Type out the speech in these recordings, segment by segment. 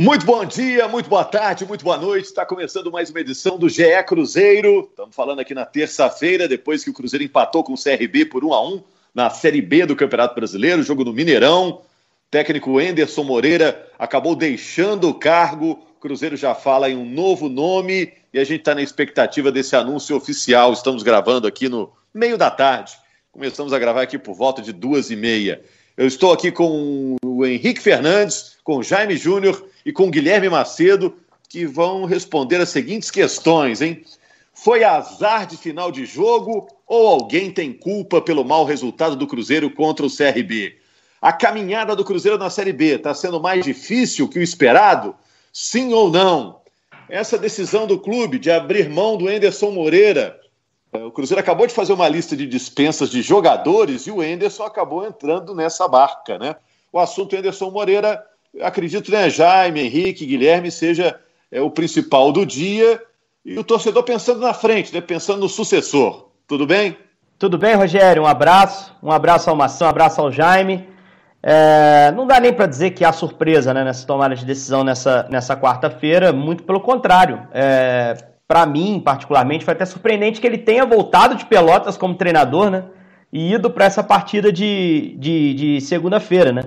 Muito bom dia, muito boa tarde, muito boa noite. Está começando mais uma edição do GE Cruzeiro. Estamos falando aqui na terça-feira, depois que o Cruzeiro empatou com o CRB por 1 a 1 na Série B do Campeonato Brasileiro, jogo no Mineirão. Técnico Enderson Moreira acabou deixando o cargo. Cruzeiro já fala em um novo nome e a gente está na expectativa desse anúncio oficial. Estamos gravando aqui no meio da tarde. Começamos a gravar aqui por volta de duas e meia. Eu estou aqui com o Henrique Fernandes, com o Jaime Júnior e com Guilherme Macedo, que vão responder as seguintes questões, hein? Foi azar de final de jogo ou alguém tem culpa pelo mau resultado do Cruzeiro contra o CRB? A caminhada do Cruzeiro na Série B está sendo mais difícil que o esperado? Sim ou não? Essa decisão do clube de abrir mão do Enderson Moreira. É, o Cruzeiro acabou de fazer uma lista de dispensas de jogadores e o Enderson acabou entrando nessa barca, né? O assunto Enderson Moreira acredito, né, Jaime, Henrique, Guilherme, seja é, o principal do dia e o torcedor pensando na frente, né, pensando no sucessor. Tudo bem? Tudo bem, Rogério? Um abraço, um abraço ao Maçã, um abraço ao Jaime. É, não dá nem para dizer que há surpresa né, nessa tomada de decisão nessa, nessa quarta-feira, muito pelo contrário. É, para mim, particularmente, foi até surpreendente que ele tenha voltado de Pelotas como treinador né, e ido para essa partida de, de, de segunda-feira. Né?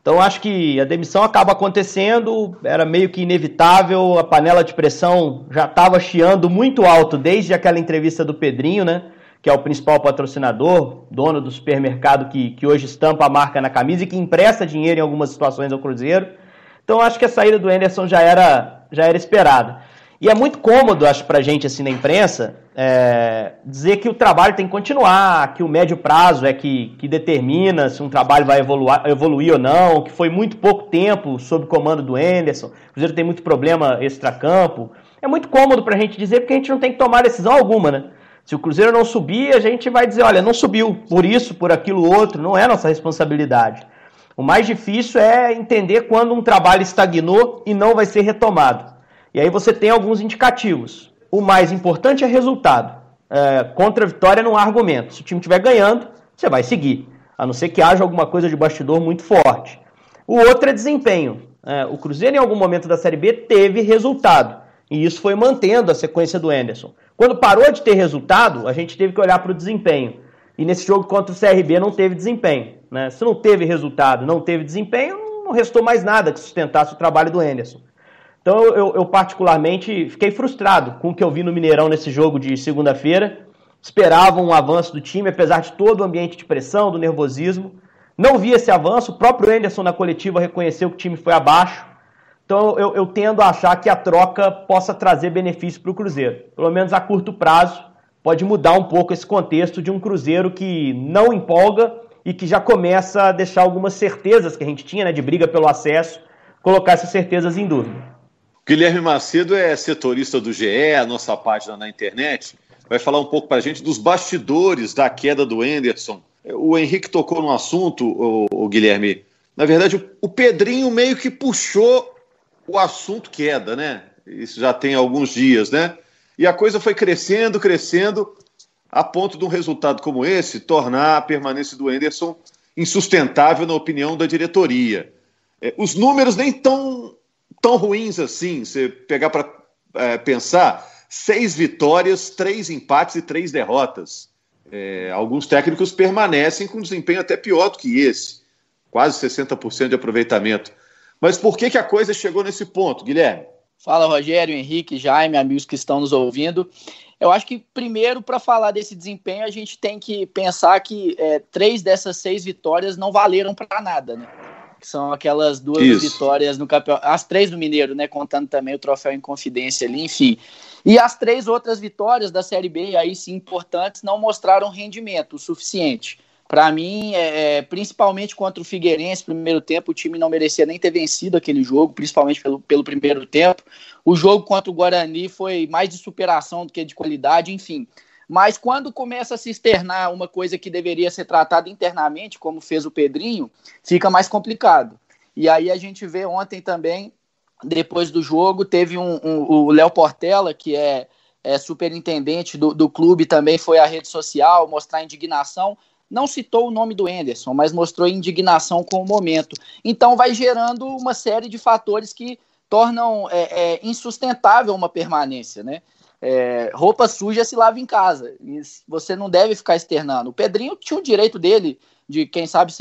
Então acho que a demissão acaba acontecendo, era meio que inevitável, a panela de pressão já estava chiando muito alto desde aquela entrevista do Pedrinho, né? Que é o principal patrocinador, dono do supermercado que, que hoje estampa a marca na camisa e que empresta dinheiro em algumas situações ao Cruzeiro. Então acho que a saída do Anderson já era, já era esperada. E é muito cômodo, acho, para a gente, assim, na imprensa, é, dizer que o trabalho tem que continuar, que o médio prazo é que, que determina se um trabalho vai evoluir, evoluir ou não, que foi muito pouco tempo sob comando do Anderson, o Cruzeiro tem muito problema extracampo. É muito cômodo para a gente dizer, porque a gente não tem que tomar decisão alguma, né? Se o Cruzeiro não subir, a gente vai dizer, olha, não subiu por isso, por aquilo outro, não é nossa responsabilidade. O mais difícil é entender quando um trabalho estagnou e não vai ser retomado. E aí você tem alguns indicativos. O mais importante é resultado. É, contra a vitória não há argumento. Se o time estiver ganhando, você vai seguir. A não ser que haja alguma coisa de bastidor muito forte. O outro é desempenho. É, o Cruzeiro, em algum momento da Série B, teve resultado. E isso foi mantendo a sequência do Anderson. Quando parou de ter resultado, a gente teve que olhar para o desempenho. E nesse jogo contra o CRB não teve desempenho. Né? Se não teve resultado, não teve desempenho, não restou mais nada que sustentasse o trabalho do Anderson. Então eu, eu, particularmente fiquei frustrado com o que eu vi no Mineirão nesse jogo de segunda-feira. Esperava um avanço do time, apesar de todo o ambiente de pressão, do nervosismo. Não vi esse avanço. O próprio Anderson na coletiva reconheceu que o time foi abaixo. Então eu, eu tendo a achar que a troca possa trazer benefício para o Cruzeiro. Pelo menos a curto prazo, pode mudar um pouco esse contexto de um Cruzeiro que não empolga e que já começa a deixar algumas certezas que a gente tinha né, de briga pelo acesso, colocar essas certezas em dúvida. Guilherme Macedo é setorista do GE, a nossa página na internet. Vai falar um pouco para a gente dos bastidores da queda do Enderson. O Henrique tocou no assunto, o, o Guilherme. Na verdade, o, o Pedrinho meio que puxou o assunto queda, né? Isso já tem alguns dias, né? E a coisa foi crescendo, crescendo, a ponto de um resultado como esse tornar a permanência do Enderson insustentável na opinião da diretoria. É, os números nem tão tão ruins assim, você pegar para é, pensar, seis vitórias, três empates e três derrotas. É, alguns técnicos permanecem com desempenho até pior do que esse, quase 60% de aproveitamento. Mas por que, que a coisa chegou nesse ponto, Guilherme? Fala, Rogério, Henrique, Jaime, amigos que estão nos ouvindo. Eu acho que, primeiro, para falar desse desempenho, a gente tem que pensar que é, três dessas seis vitórias não valeram para nada, né? Que são aquelas duas Isso. vitórias no campeonato, as três do Mineiro, né, contando também o troféu em confidência ali, enfim. E as três outras vitórias da Série B, aí sim importantes, não mostraram rendimento o suficiente. Para mim, é, é, principalmente contra o Figueirense, primeiro tempo, o time não merecia nem ter vencido aquele jogo, principalmente pelo, pelo primeiro tempo. O jogo contra o Guarani foi mais de superação do que de qualidade, enfim. Mas quando começa a se externar uma coisa que deveria ser tratada internamente, como fez o Pedrinho, fica mais complicado. E aí a gente vê ontem também, depois do jogo, teve um, um o Léo Portela, que é, é superintendente do, do clube, também foi à rede social mostrar indignação. Não citou o nome do Enderson, mas mostrou indignação com o momento. Então vai gerando uma série de fatores que tornam é, é, insustentável uma permanência, né? É, roupa suja se lava em casa. você não deve ficar externando. O Pedrinho tinha o direito dele de, quem sabe,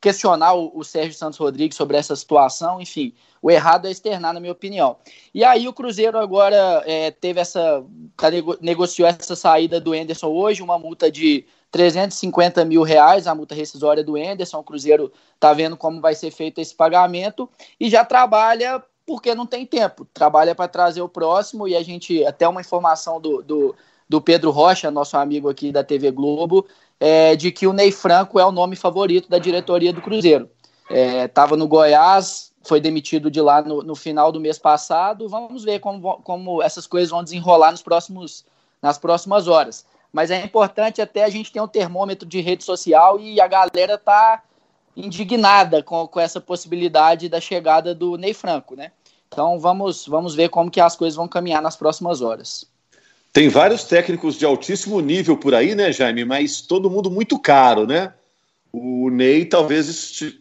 questionar o, o, Sérgio Santos Rodrigues sobre essa situação. Enfim, o errado é externar, na minha opinião. E aí o Cruzeiro agora é, teve essa. Tá, negociou essa saída do Enderson hoje, uma multa de 350 mil reais, a multa rescisória do Enderson. O Cruzeiro está vendo como vai ser feito esse pagamento e já trabalha porque não tem tempo. Trabalha para trazer o próximo e a gente, até uma informação do, do, do Pedro Rocha, nosso amigo aqui da TV Globo, é, de que o Ney Franco é o nome favorito da diretoria do Cruzeiro. Estava é, no Goiás, foi demitido de lá no, no, final do mês passado. Vamos ver como, como essas coisas vão desenrolar nos próximos, nas próximas horas. Mas é importante até a gente ter um termômetro de rede social e a galera tá indignada com, com essa possibilidade da chegada do Ney Franco, né? Então vamos, vamos ver como que as coisas vão caminhar nas próximas horas. Tem vários técnicos de altíssimo nível por aí, né, Jaime? Mas todo mundo muito caro, né? O Ney talvez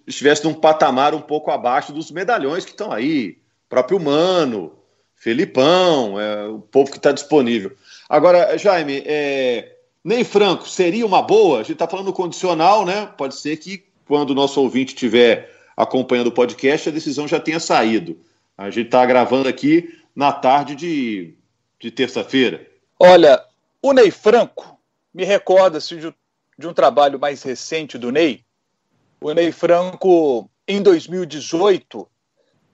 estivesse num patamar um pouco abaixo dos medalhões que estão aí. O próprio Mano, Felipão, é, o povo que está disponível. Agora, Jaime, é, Ney Franco seria uma boa? A gente está falando condicional, né? Pode ser que quando o nosso ouvinte estiver acompanhando o podcast, a decisão já tenha saído. A gente está gravando aqui na tarde de, de terça-feira. Olha, o Ney Franco me recorda-se de, de um trabalho mais recente do Ney. O Ney Franco, em 2018,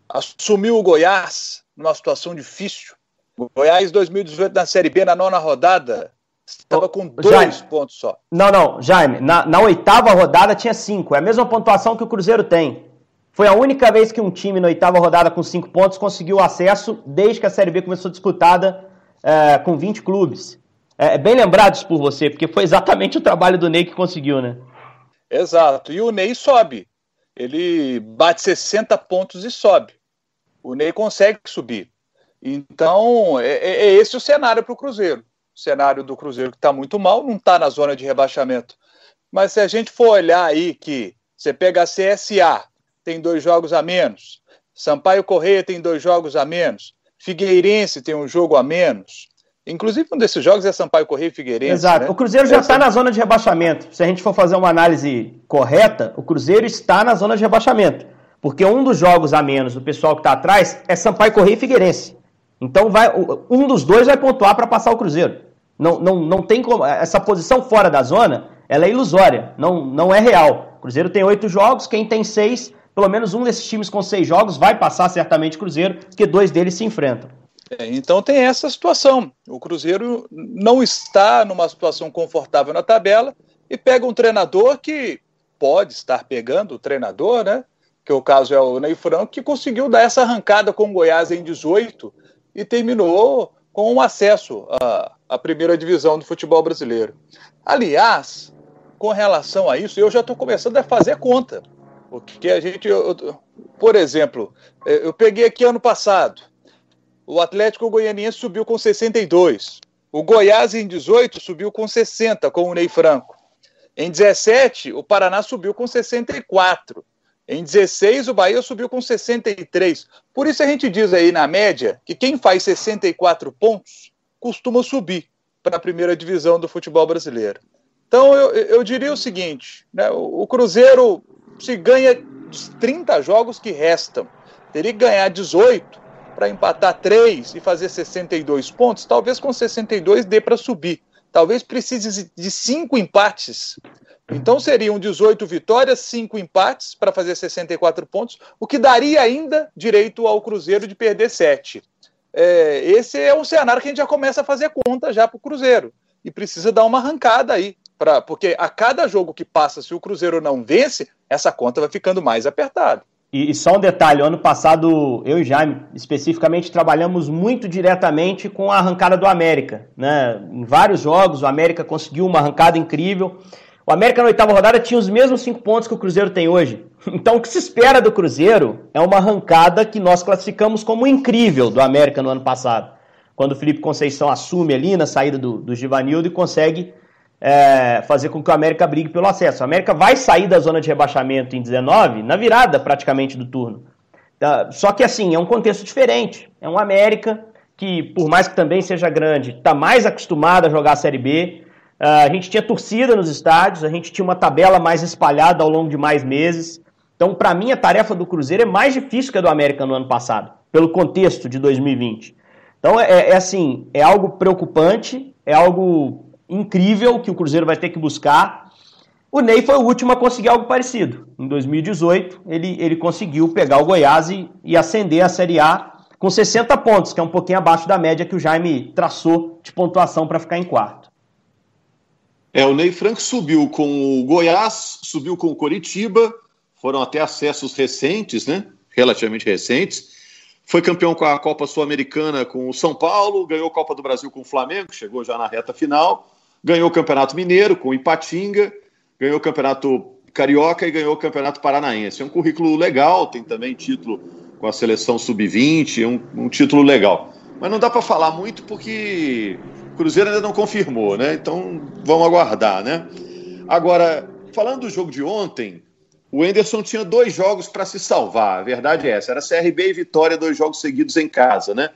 assumiu o Goiás numa situação difícil. O Goiás, 2018, na Série B, na nona rodada, estava com dois Jaime, pontos só. Não, não, Jaime, na, na oitava rodada tinha cinco. É a mesma pontuação que o Cruzeiro tem. Foi a única vez que um time na oitava rodada com cinco pontos conseguiu acesso desde que a Série B começou disputada é, com 20 clubes. É, é, bem lembrado isso por você, porque foi exatamente o trabalho do Ney que conseguiu, né? Exato. E o Ney sobe. Ele bate 60 pontos e sobe. O Ney consegue subir. Então, é, é, é esse o cenário para o Cruzeiro. O cenário do Cruzeiro que está muito mal, não está na zona de rebaixamento. Mas se a gente for olhar aí que você pega a CSA, tem dois jogos a menos. Sampaio Correia tem dois jogos a menos. Figueirense tem um jogo a menos. Inclusive, um desses jogos é Sampaio Correia e Figueirense. Exato. Né? O Cruzeiro já está na zona de rebaixamento. Se a gente for fazer uma análise correta, o Cruzeiro está na zona de rebaixamento. Porque um dos jogos a menos do pessoal que está atrás é Sampaio Correia e Figueirense. Então, vai, um dos dois vai pontuar para passar o Cruzeiro. Não, não, não tem como. Essa posição fora da zona ela é ilusória, não, não é real. O Cruzeiro tem oito jogos, quem tem seis pelo menos um desses times com seis jogos vai passar certamente Cruzeiro, porque dois deles se enfrentam. É, então tem essa situação. O Cruzeiro não está numa situação confortável na tabela e pega um treinador que pode estar pegando o treinador, né? Que o caso é o Ney Franco, que conseguiu dar essa arrancada com o Goiás em 18 e terminou com um acesso à, à primeira divisão do futebol brasileiro. Aliás, com relação a isso, eu já estou começando a fazer conta. Porque a gente, eu, por exemplo, é, eu peguei aqui ano passado, o Atlético Goianiense subiu com 62, o Goiás em 18 subiu com 60 com o Ney Franco. Em 17, o Paraná subiu com 64. Em 16, o Bahia subiu com 63. Por isso a gente diz aí na média que quem faz 64 pontos costuma subir para a primeira divisão do futebol brasileiro. Então eu, eu diria o seguinte: né, o Cruzeiro se ganha dos 30 jogos que restam. Teria que ganhar 18 para empatar 3 e fazer 62 pontos. Talvez com 62 dê para subir. Talvez precise de 5 empates. Então seriam 18 vitórias, 5 empates para fazer 64 pontos, o que daria ainda direito ao Cruzeiro de perder 7. É, esse é um cenário que a gente já começa a fazer conta já para o Cruzeiro. E precisa dar uma arrancada aí. Porque a cada jogo que passa, se o Cruzeiro não vence, essa conta vai ficando mais apertada. E, e só um detalhe: ano passado, eu e Jaime, especificamente, trabalhamos muito diretamente com a arrancada do América. Né? Em vários jogos, o América conseguiu uma arrancada incrível. O América na oitava rodada tinha os mesmos cinco pontos que o Cruzeiro tem hoje. Então, o que se espera do Cruzeiro é uma arrancada que nós classificamos como incrível do América no ano passado. Quando o Felipe Conceição assume ali na saída do, do Givanildo e consegue é, fazer com que o América brigue pelo acesso. O América vai sair da zona de rebaixamento em 19 na virada praticamente do turno. Tá? Só que assim, é um contexto diferente. É um América que, por mais que também seja grande, está mais acostumado a jogar a Série B. Uh, a gente tinha torcida nos estádios, a gente tinha uma tabela mais espalhada ao longo de mais meses. Então, para mim, a tarefa do Cruzeiro é mais difícil que a do América no ano passado, pelo contexto de 2020. Então, é, é assim, é algo preocupante, é algo incrível que o Cruzeiro vai ter que buscar. O Ney foi o último a conseguir algo parecido. Em 2018, ele, ele conseguiu pegar o Goiás e, e ascender a Série A com 60 pontos, que é um pouquinho abaixo da média que o Jaime traçou de pontuação para ficar em quarto. É, o Ney Franco subiu com o Goiás, subiu com o Coritiba, foram até acessos recentes, né? Relativamente recentes. Foi campeão com a Copa Sul-Americana com o São Paulo, ganhou a Copa do Brasil com o Flamengo, chegou já na reta final, ganhou o Campeonato Mineiro com o Ipatinga, ganhou o Campeonato Carioca e ganhou o Campeonato Paranaense. É um currículo legal, tem também título com a seleção sub-20, é um, um, título legal. Mas não dá para falar muito porque o Cruzeiro ainda não confirmou, né? Então vamos aguardar, né? Agora, falando do jogo de ontem, o Enderson tinha dois jogos para se salvar, a verdade é essa. Era CRB e Vitória, dois jogos seguidos em casa, né?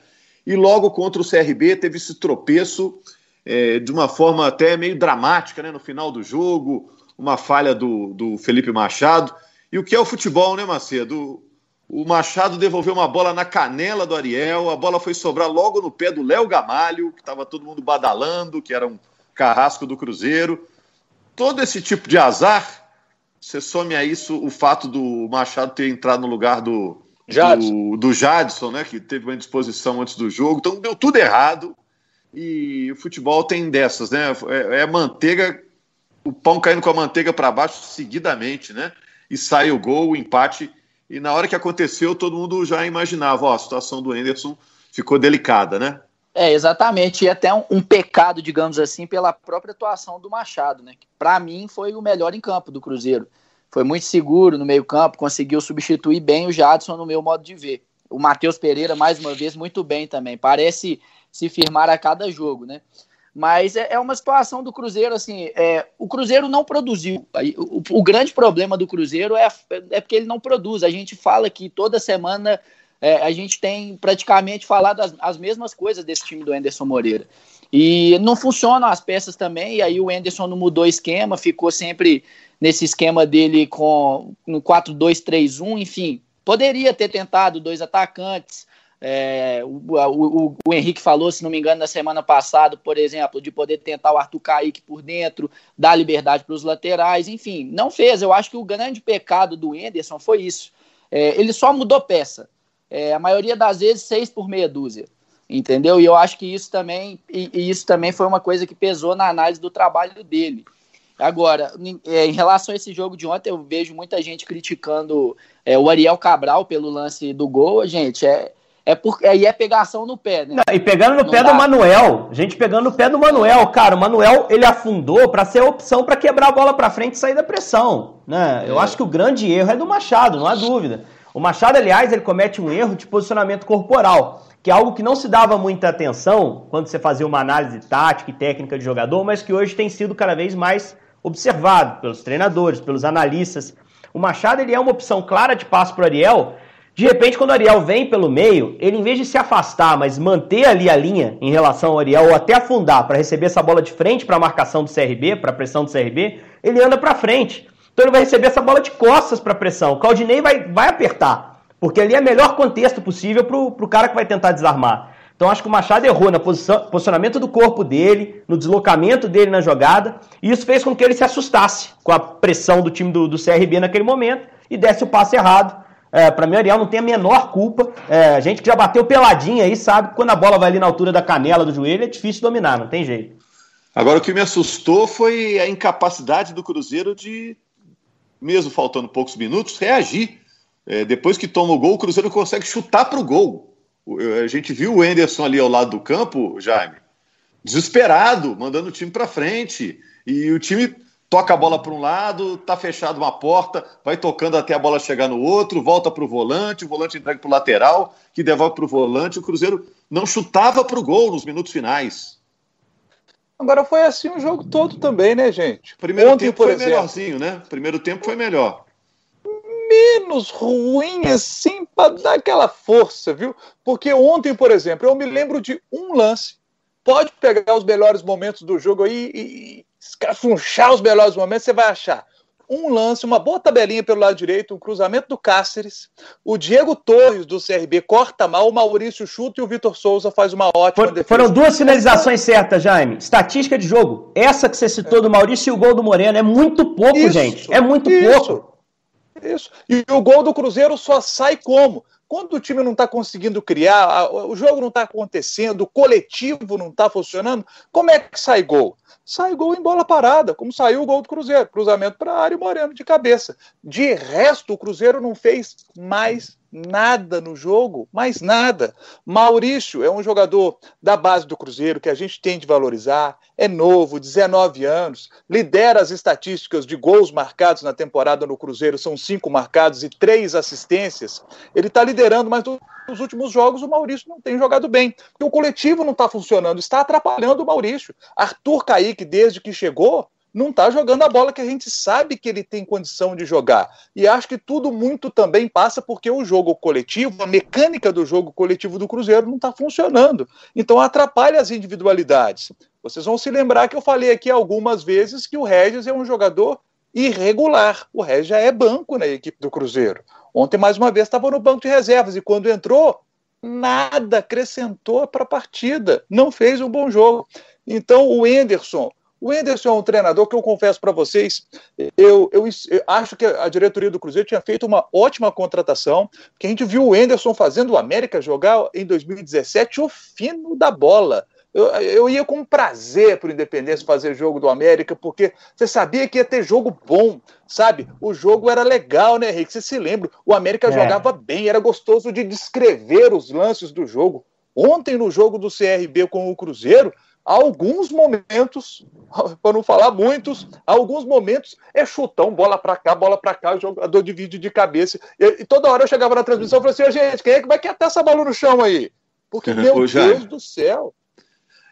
E logo contra o CRB teve esse tropeço é, de uma forma até meio dramática, né? No final do jogo, uma falha do, do Felipe Machado. E o que é o futebol, né, Macedo? O Machado devolveu uma bola na canela do Ariel, a bola foi sobrar logo no pé do Léo Gamalho, que estava todo mundo badalando, que era um carrasco do Cruzeiro. Todo esse tipo de azar você some a isso o fato do Machado ter entrado no lugar do Jadson. Do, do Jadson, né? Que teve uma indisposição antes do jogo. Então deu tudo errado. E o futebol tem dessas, né? É, é manteiga, o pão caindo com a manteiga para baixo seguidamente, né? E sai o gol, o empate. E na hora que aconteceu, todo mundo já imaginava, ó, a situação do Anderson ficou delicada, né? É, exatamente. E até um, um, pecado, digamos assim, pela própria atuação do Machado, né? Para mim foi o melhor em campo do Cruzeiro. Foi muito seguro no meio-campo, conseguiu substituir bem o Jadson no meu modo de ver. O Matheus Pereira, mais uma vez, muito bem também. Parece se firmar a cada jogo, né? Mas é, é uma situação do Cruzeiro, assim, é, o Cruzeiro não produziu. O, o, grande problema do Cruzeiro é, é porque ele não produz. A gente fala que toda semana é, a gente tem praticamente falado as, as mesmas coisas desse time do Anderson Moreira. E não funcionam as peças também, e aí o Anderson não mudou esquema, ficou sempre nesse esquema dele com no 4-2-3-1, enfim. Poderia ter tentado dois atacantes. É, o, o, o, Henrique falou, se não me engano, na semana passada, por exemplo, de poder tentar o Arthur Kaique por dentro, dar liberdade para os laterais, enfim, não fez. Eu acho que o grande pecado do Anderson foi isso. É, ele só mudou peça. É, a maioria das vezes, seis por meia dúzia. Entendeu? E eu acho que isso também, e, e isso também foi uma coisa que pesou na análise do trabalho dele. Agora, em, é, relação a esse jogo de ontem, eu vejo muita gente criticando é, o Ariel Cabral pelo lance do gol. Gente, é, é porque aí é pegação no pé, né? Não, e pegando no Não pé dá. do Manuel, gente pegando no pé do Manuel, cara, o Manuel ele afundou para ser a opção para quebrar a bola para frente e sair da pressão, né? Eu é. acho que o grande erro é do Machado, não há dúvida. O Machado, aliás, ele comete um erro de posicionamento corporal, que é algo que não se dava muita atenção quando você fazia uma análise tática e técnica de jogador, mas que hoje tem sido cada vez mais observado pelos treinadores, pelos analistas. O Machado ele é uma opção clara de passo para Ariel. De repente, quando o Ariel vem pelo meio, ele em vez de se afastar, mas manter ali a linha em relação ao Ariel ou até afundar para receber essa bola de frente para a marcação do CRB, para a pressão do CRB, ele anda para frente. Então ele vai receber essa bola de costas para pressão. O Claudinei vai, vai apertar, porque ali é o melhor contexto possível para o cara que vai tentar desarmar. Então acho que o Machado errou no posicionamento do corpo dele, no deslocamento dele na jogada, e isso fez com que ele se assustasse com a pressão do time do, do CRB naquele momento e desse o passe errado. É, para mim, o Ariel não tem a menor culpa. É, a gente que já bateu peladinha aí sabe que quando a bola vai ali na altura da canela do joelho é difícil dominar, não tem jeito. Agora, o que me assustou foi a incapacidade do Cruzeiro de mesmo faltando poucos minutos, reagir. É, depois que toma o gol, o Cruzeiro consegue chutar para o gol. A gente viu o Enderson ali ao lado do campo, Jaime, desesperado, mandando o time para frente. E o time toca a bola para um lado, tá fechado uma porta, vai tocando até a bola chegar no outro, volta para o volante, o volante entrega para o lateral, que devolve para o volante. O Cruzeiro não chutava para o gol nos minutos finais. Agora foi assim o jogo todo também, né, gente? Primeiro Ontem, tempo foi exemplo, melhorzinho, né? Primeiro tempo foi melhor. menos ruim assim para dar aquela força, viu? Porque ontem, por exemplo, eu me lembro de um lance. Pode pegar os melhores momentos do jogo aí e, e escafunchar os melhores momentos, você vai achar um lance, uma boa tabelinha pelo lado direito, um cruzamento do Cáceres. O Diego Torres do CRB corta mal, o Maurício chuta e o Vitor Souza faz uma ótima For, defesa. Foram duas finalizações certas, Jaime. Estatística de jogo. Essa que você citou é. do Maurício e o gol do Moreno. É muito pouco, isso, gente. É muito isso, pouco. Isso. E o gol do Cruzeiro só sai como? Quando o time não está conseguindo criar, o jogo não está acontecendo, o coletivo não está funcionando, como é que sai gol? Sai gol em bola parada, como saiu o gol do Cruzeiro. Cruzamento para a área e Moreno de cabeça. De resto, o Cruzeiro não fez mais nada no jogo, mais nada. Maurício é um jogador da base do Cruzeiro que a gente tem de valorizar, é novo, 19 anos, lidera as estatísticas de gols marcados na temporada no Cruzeiro, são cinco marcados e três assistências. Ele está liderando, mas nos últimos jogos o Maurício não tem jogado bem. Porque o coletivo não está funcionando, está atrapalhando o Maurício. Arthur Kaique, desde que chegou, não está jogando a bola que a gente sabe que ele tem condição de jogar. E acho que tudo muito também passa porque o jogo coletivo, a mecânica do jogo coletivo do Cruzeiro não está funcionando. Então atrapalha as individualidades. Vocês vão se lembrar que eu falei aqui algumas vezes que o Regis é um jogador irregular. O Regis já é banco na equipe do Cruzeiro. Ontem, mais uma vez, estava no banco de reservas e quando entrou, nada acrescentou para a partida, não fez um bom jogo. Então, o Enderson, o Enderson é um treinador que eu confesso para vocês, eu, eu, eu, acho que a diretoria do Cruzeiro tinha feito uma ótima contratação, porque a gente viu o Enderson fazendo o América jogar em 2017 o fino da bola. Eu, eu ia com prazer para o Independência fazer jogo do América, porque você sabia que ia ter jogo bom, sabe? O jogo era legal, né, Henrique? Você se lembra? O América é. jogava bem, era gostoso de descrever os lances do jogo. Ontem, no jogo do CRB com o Cruzeiro, alguns momentos, para não falar muitos, alguns momentos é chutão, bola para cá, bola para cá, o jogador divide de cabeça. E, e, toda hora eu chegava na transmissão e falava assim: gente, quem é que vai catar essa bola no chão aí? Porque, meu Deus do céu.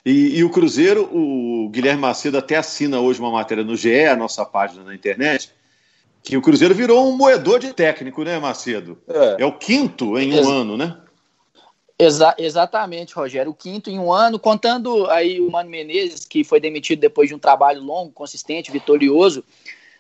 E, e, o Cruzeiro, o Guilherme Macedo até assina hoje uma matéria no GE, a nossa página na internet, que o Cruzeiro virou um moedor de técnico, né, Macedo? É, é o quinto em um Ex ano, né? Exa exatamente, Rogério. O quinto em um ano, contando aí o Mano Menezes, que foi demitido depois de um trabalho longo, consistente, vitorioso.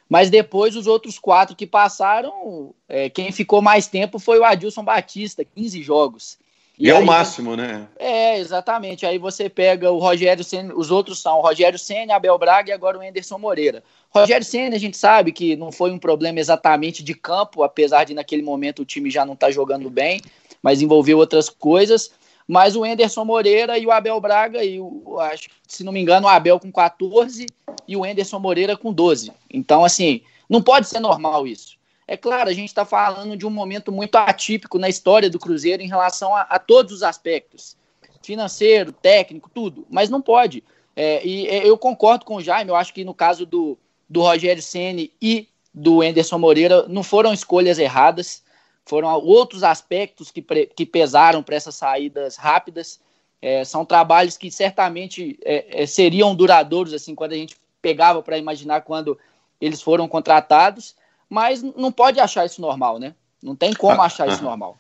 Mas depois os outros quatro que passaram, é, quem ficou mais tempo foi o Adilson Batista, 15 jogos. E, e é o máximo, né? É, exatamente. Aí você pega o Rogério Senna, os outros são o Rogério Senna, Abel Braga e agora o Anderson Moreira. Rogério Senna, a gente sabe que não foi um problema exatamente de campo, apesar de naquele momento o time já não estar tá jogando bem, mas envolveu outras coisas. Mas o Anderson Moreira e o Abel Braga, e o, acho se não me engano, o Abel com 14 e o Anderson Moreira com 12. Então, assim, não pode ser normal isso. É claro, a gente está falando de um momento muito atípico na história do Cruzeiro em relação a, a todos os aspectos financeiro, técnico, tudo, mas não pode. É, e é, eu concordo com o Jaime, eu acho que no caso do, do Rogério Ceni e do Enderson Moreira não foram escolhas erradas, foram outros aspectos que, que pesaram para essas saídas rápidas. É, são trabalhos que certamente é, é seriam duradouros, assim, quando a gente pegava para imaginar quando eles foram contratados mas não pode achar isso normal, né? Não tem como ah, achar ah, isso normal.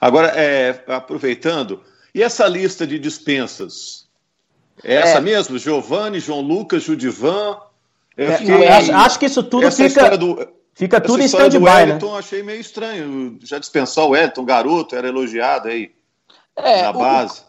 Agora, é, aproveitando, e essa lista de dispensas? É, é essa mesmo? Giovanni, João Lucas, Judivan? É, fiquei... acho, acho, que isso tudo fica, do, fica tudo em stand-by, né? achei meio estranho. Já dispensou o Wellington, garoto, era elogiado aí é, na base.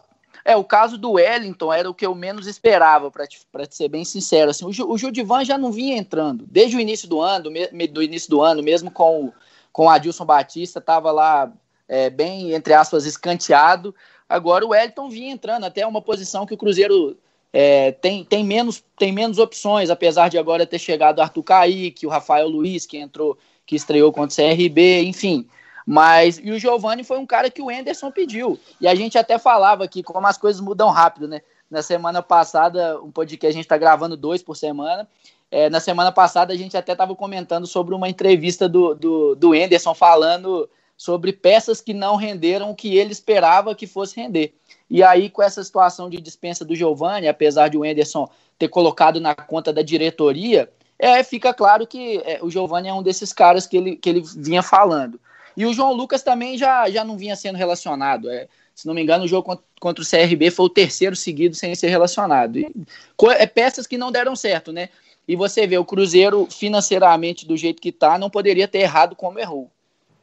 É, o caso do Wellington era o que eu menos esperava, para ser bem sincero. Assim, o, o Judivan já não vinha entrando. Desde o início do ano, do, do início do ano, mesmo com, com o Adilson Batista, estava lá é, bem, entre aspas, escanteado. Agora o Wellington vinha entrando, até uma posição que o Cruzeiro é, tem, tem, menos, tem menos opções, apesar de agora ter chegado o Arthur Kaique, o Rafael Luiz, que entrou, que estreou contra o CRB, enfim. Mas, e o Giovani foi um cara que o Enderson pediu. E a gente até falava aqui como as coisas mudam rápido, né? Na semana passada, um podcast a gente está gravando dois por semana. É, na semana passada a gente até estava comentando sobre uma entrevista do, do, do Enderson falando sobre peças que não renderam o que ele esperava que fosse render. E aí, com essa situação de dispensa do Giovani, apesar de o Enderson ter colocado na conta da diretoria, é, fica claro que é, o Giovani é um desses caras que ele, que ele vinha falando. E o João Lucas também já, já não vinha sendo relacionado. É, se não me engano, o jogo contra, o CRB foi o terceiro seguido sem ser relacionado. E, é peças que não deram certo, né? E você vê, o Cruzeiro, financeiramente, do jeito que tá, não poderia ter errado como errou.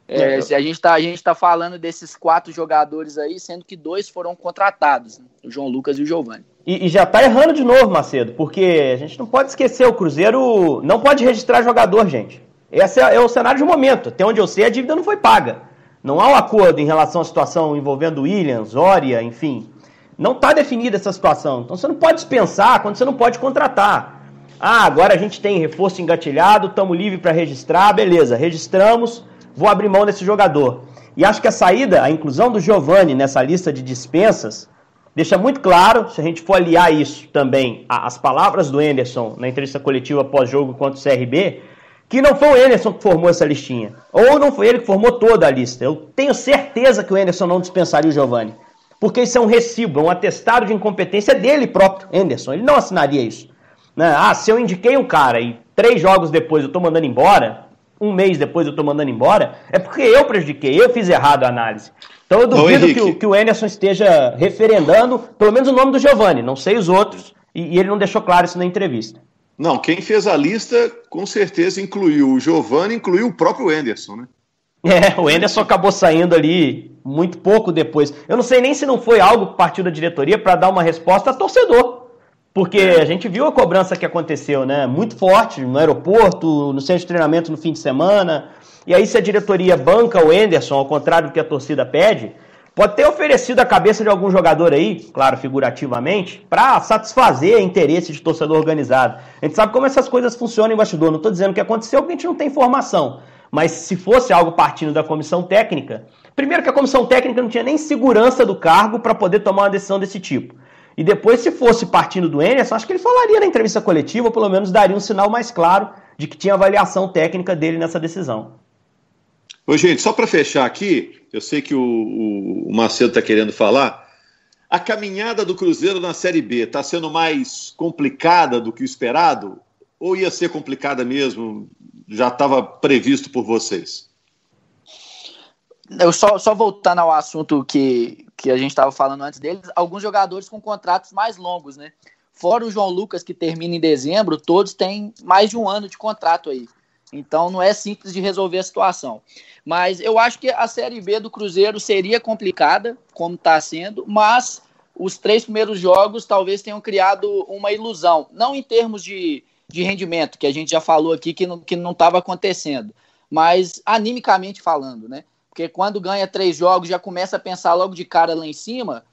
É, é. a gente está tá falando desses quatro jogadores aí, sendo que dois foram contratados, né? o João Lucas e o Giovani. E, e já está errando de novo, Macedo, porque a gente não pode esquecer, o Cruzeiro não pode registrar jogador, gente. Esse é, é o cenário de momento. Até onde eu sei, a dívida não foi paga. Não há um acordo em relação à situação envolvendo Williams, Zória, enfim. Não está definida essa situação. Então você não pode dispensar quando você não pode contratar. Ah, agora a gente tem reforço engatilhado, estamos livres para registrar, beleza, registramos vou abrir mão desse jogador. E acho que a saída, a inclusão do Giovani nessa lista de dispensas, deixa muito claro, se a gente for aliar isso também às palavras do Enderson na entrevista coletiva pós-jogo contra o CRB, que não foi o Enderson que formou essa listinha. Ou não foi ele que formou toda a lista. Eu tenho certeza que o Enderson não dispensaria o Giovani. Porque isso é um recibo, é um atestado de incompetência dele próprio, Enderson. Ele não assinaria isso. Né? Ah, se eu indiquei um cara e três jogos depois eu estou mandando embora, um mês depois eu tô mandando embora, é porque eu prejudiquei, eu fiz errado a análise. Então eu duvido que, o, que o Anderson esteja referendando, pelo menos o nome do Giovanni, não sei os outros, e, e ele não deixou claro isso na entrevista. Não, quem fez a lista com certeza incluiu o Giovanni, incluiu o próprio Anderson, né? É, o Anderson acabou saindo ali muito pouco depois. Eu não sei nem se não foi algo que partiu da diretoria para dar uma resposta a torcedor. Porque a gente viu a cobrança que aconteceu, né? Muito forte no aeroporto, no centro de treinamento no fim de semana. E aí, se a diretoria banca o Enderson, ao contrário do que a torcida pede, pode ter oferecido a cabeça de algum jogador aí, claro, figurativamente, para satisfazer interesse de torcedor organizado. A gente sabe como essas coisas funcionam em bastidor. Não estou dizendo que aconteceu, porque a gente não tem informação. Mas se fosse algo partindo da comissão técnica, primeiro que a comissão técnica não tinha nem segurança do cargo para poder tomar uma decisão desse tipo. E depois, se fosse partindo do Enerson, acho que ele falaria na entrevista coletiva, ou pelo menos daria um sinal mais claro de que tinha avaliação técnica dele nessa decisão. Ô, gente, só para fechar aqui, eu sei que o, o, Macedo está querendo falar. A caminhada do Cruzeiro na Série B está sendo mais complicada do que o esperado? Ou ia ser complicada mesmo? Já estava previsto por vocês? Eu só, só voltando ao assunto que, que a gente estava falando antes deles, alguns jogadores com contratos mais longos, né? Fora o João Lucas, que termina em dezembro, todos têm mais de um ano de contrato aí. Então não é simples de resolver a situação. Mas eu acho que a Série B do Cruzeiro seria complicada, como está sendo, mas os três primeiros jogos talvez tenham criado uma ilusão. Não em termos de, de rendimento, que a gente já falou aqui que não estava que não acontecendo, mas animicamente falando, né? Porque quando ganha três jogos, já começa a pensar logo de cara lá em cima.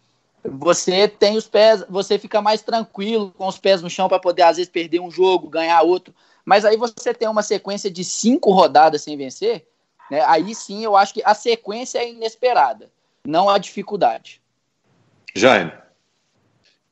Você tem os pés, você fica mais tranquilo com os pés no chão para poder, às vezes, perder um jogo, ganhar outro. Mas aí você tem uma sequência de cinco rodadas sem vencer, né? Aí sim eu acho que a sequência é inesperada, não a dificuldade. Jaime.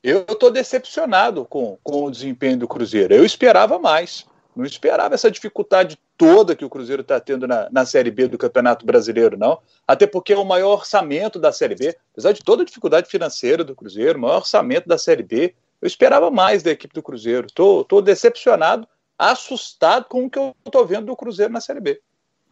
Eu estou decepcionado com, com o desempenho do Cruzeiro. Eu esperava mais. Não esperava essa dificuldade toda que o Cruzeiro está tendo na, na Série B do Campeonato Brasileiro, não. Até porque é o maior orçamento da Série B, apesar de toda a dificuldade financeira do Cruzeiro, o maior orçamento da Série B. Eu esperava mais da equipe do Cruzeiro. Estou decepcionado, assustado com o que eu estou vendo do Cruzeiro na Série B.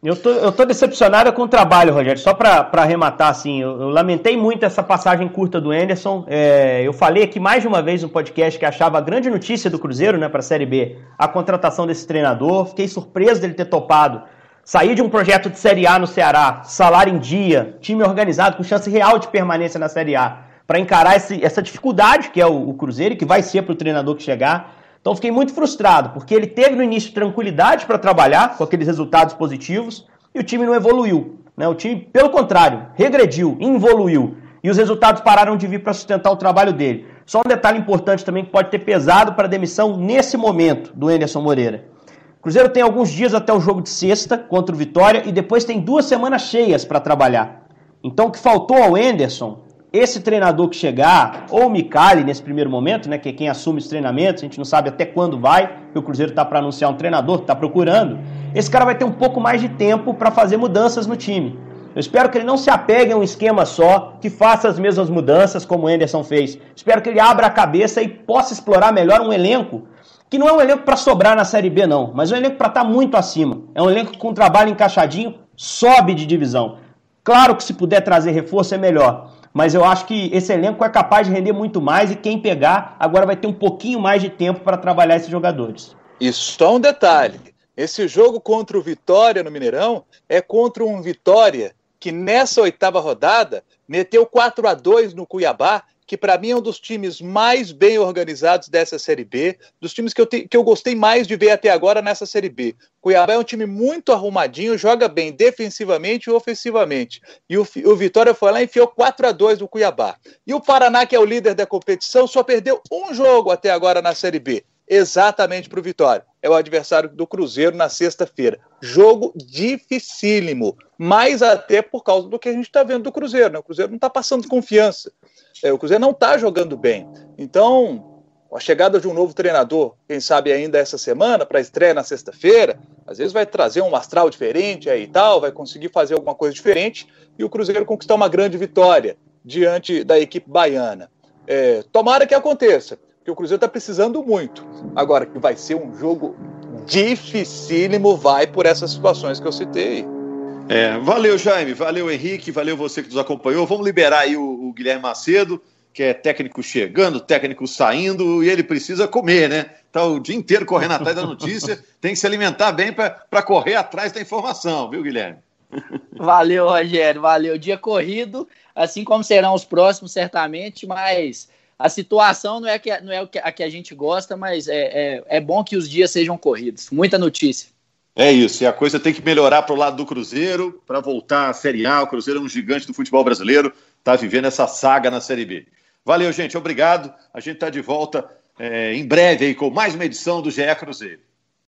Eu tô, tô decepcionado com o trabalho, Rogério. Só para arrematar, assim, eu, eu, lamentei muito essa passagem curta do Anderson. É, eu falei aqui mais de uma vez no podcast que achava a grande notícia do Cruzeiro, né, para a Série B, a contratação desse treinador. Fiquei surpreso dele ter topado. Sair de um projeto de Série A no Ceará, salário em dia, time organizado, com chance real de permanência na Série A, para encarar esse, essa dificuldade que é o, o Cruzeiro e que vai ser para o treinador que chegar. Então fiquei muito frustrado, porque ele teve no início tranquilidade para trabalhar com aqueles resultados positivos e o time não evoluiu. Né? O time, pelo contrário, regrediu, involuiu. E os resultados pararam de vir para sustentar o trabalho dele. Só um detalhe importante também que pode ter pesado para a demissão nesse momento do Anderson Moreira. O Cruzeiro tem alguns dias até o jogo de sexta contra o Vitória e depois tem duas semanas cheias para trabalhar. Então o que faltou ao Anderson esse treinador que chegar, ou o Micali nesse primeiro momento, né, que é quem assume os treinamentos, a gente não sabe até quando vai, que o Cruzeiro está para anunciar um treinador, está procurando, esse cara vai ter um pouco mais de tempo para fazer mudanças no time. Eu espero que ele não se apegue a um esquema só, que faça as mesmas mudanças como o Anderson fez. Espero que ele abra a cabeça e possa explorar melhor um elenco que não é um elenco para sobrar na Série B, não, mas um elenco para estar tá muito acima. É um elenco com trabalho encaixadinho, sobe de divisão. Claro que se puder trazer reforço é melhor, mas eu acho que esse elenco é capaz de render muito mais e quem pegar agora vai ter um pouquinho mais de tempo para trabalhar esses jogadores. E só um detalhe: esse jogo contra o Vitória no Mineirão é contra um Vitória que nessa oitava rodada meteu 4 a 2 no Cuiabá que para mim é um dos times mais bem organizados dessa Série B, dos times que eu, te, que eu gostei mais de ver até agora nessa Série B. Cuiabá é um time muito arrumadinho, joga bem defensivamente e ofensivamente. E o, o Vitória foi lá e enfiou 4 a 2 no Cuiabá. E o Paraná, que é o líder da competição, só perdeu um jogo até agora na Série B exatamente para o Vitória. É o adversário do Cruzeiro na sexta-feira. Jogo dificílimo, mais até por causa do que a gente está vendo do Cruzeiro. Né? O Cruzeiro não está passando confiança. É, o Cruzeiro não está jogando bem. Então, a chegada de um novo treinador, quem sabe ainda essa semana, para estreia na sexta-feira, às vezes vai trazer um astral diferente aí e tal, vai conseguir fazer alguma coisa diferente e o Cruzeiro conquistar uma grande vitória diante da equipe baiana. É, tomara que aconteça, porque o Cruzeiro está precisando muito. Agora, que vai ser um jogo dificílimo, vai por essas situações que eu citei. É, valeu, Jaime, valeu, Henrique, valeu você que nos acompanhou. Vamos liberar aí o, o Guilherme Macedo, que é técnico chegando, técnico saindo, e ele precisa comer, né? Tá o dia inteiro correndo atrás da notícia, tem que se alimentar bem para correr atrás da informação, viu, Guilherme? Valeu, Rogério, valeu. Dia corrido, assim como serão os próximos, certamente, mas a situação não é, que, não é a que a gente gosta, mas é, é, é bom que os dias sejam corridos. Muita notícia. É isso, e a coisa tem que melhorar para o lado do Cruzeiro, para voltar à Série A. O Cruzeiro é um gigante do futebol brasileiro, está vivendo essa saga na Série B. Valeu, gente, obrigado. A gente está de volta é, em breve aí com mais uma edição do GE Cruzeiro.